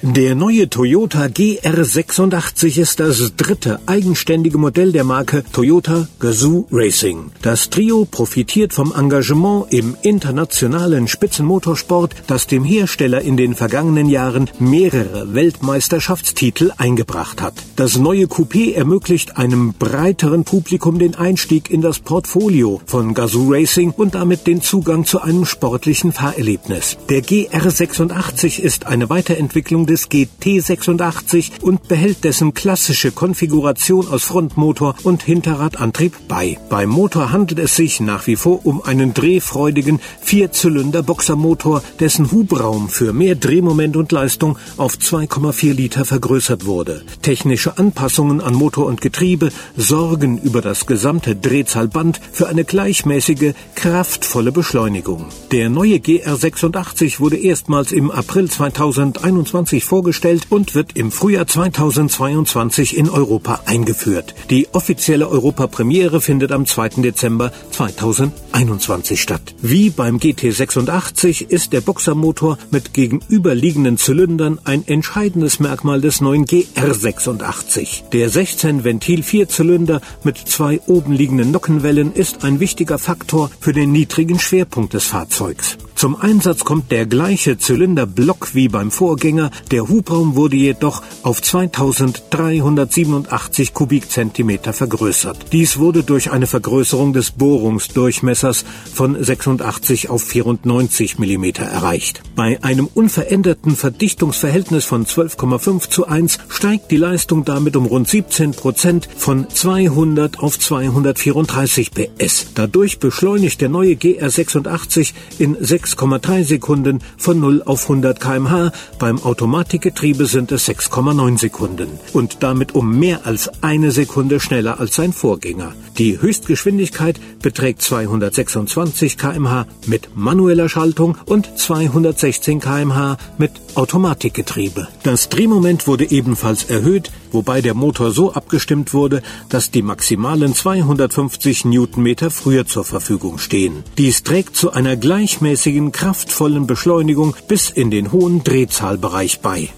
Der neue Toyota GR86 ist das dritte eigenständige Modell der Marke Toyota Gazoo Racing. Das Trio profitiert vom Engagement im internationalen Spitzenmotorsport, das dem Hersteller in den vergangenen Jahren mehrere Weltmeisterschaftstitel eingebracht hat. Das neue Coupé ermöglicht einem breiteren Publikum den Einstieg in das Portfolio von Gazoo Racing und damit den Zugang zu einem sportlichen Fahrerlebnis. Der GR86 ist eine Weiterentwicklung des GT86 und behält dessen klassische Konfiguration aus Frontmotor und Hinterradantrieb bei. Beim Motor handelt es sich nach wie vor um einen drehfreudigen Vierzylinder-Boxermotor, dessen Hubraum für mehr Drehmoment und Leistung auf 2,4 Liter vergrößert wurde. Technische Anpassungen an Motor und Getriebe sorgen über das gesamte Drehzahlband für eine gleichmäßige, kraftvolle Beschleunigung. Der neue GR86 wurde erstmals im April 2021 2020 vorgestellt und wird im Frühjahr 2022 in Europa eingeführt. Die offizielle Europapremiere findet am 2. Dezember 2021 statt. Wie beim GT86 ist der Boxermotor mit gegenüberliegenden Zylindern ein entscheidendes Merkmal des neuen GR86. Der 16-Ventil-Vierzylinder mit zwei oben liegenden Nockenwellen ist ein wichtiger Faktor für den niedrigen Schwerpunkt des Fahrzeugs. Zum Einsatz kommt der gleiche Zylinderblock wie beim Vorgänger, der Hubraum wurde jedoch auf 2387 Kubikzentimeter vergrößert. Dies wurde durch eine Vergrößerung des Bohrungsdurchmessers von 86 auf 94 Millimeter erreicht. Bei einem unveränderten Verdichtungsverhältnis von 12,5 zu 1 steigt die Leistung damit um rund 17 Prozent von 200 auf 234 PS. Dadurch beschleunigt der neue GR86 in 6 6,3 Sekunden von 0 auf 100 kmh, beim Automatikgetriebe sind es 6,9 Sekunden und damit um mehr als eine Sekunde schneller als sein Vorgänger. Die Höchstgeschwindigkeit beträgt 226 kmh mit manueller Schaltung und 216 kmh mit Automatikgetriebe. Das Drehmoment wurde ebenfalls erhöht, wobei der Motor so abgestimmt wurde, dass die maximalen 250 Newtonmeter früher zur Verfügung stehen. Dies trägt zu einer gleichmäßigen, kraftvollen Beschleunigung bis in den hohen Drehzahlbereich bei.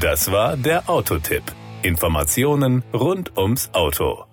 Das war der Autotipp. Informationen rund ums Auto.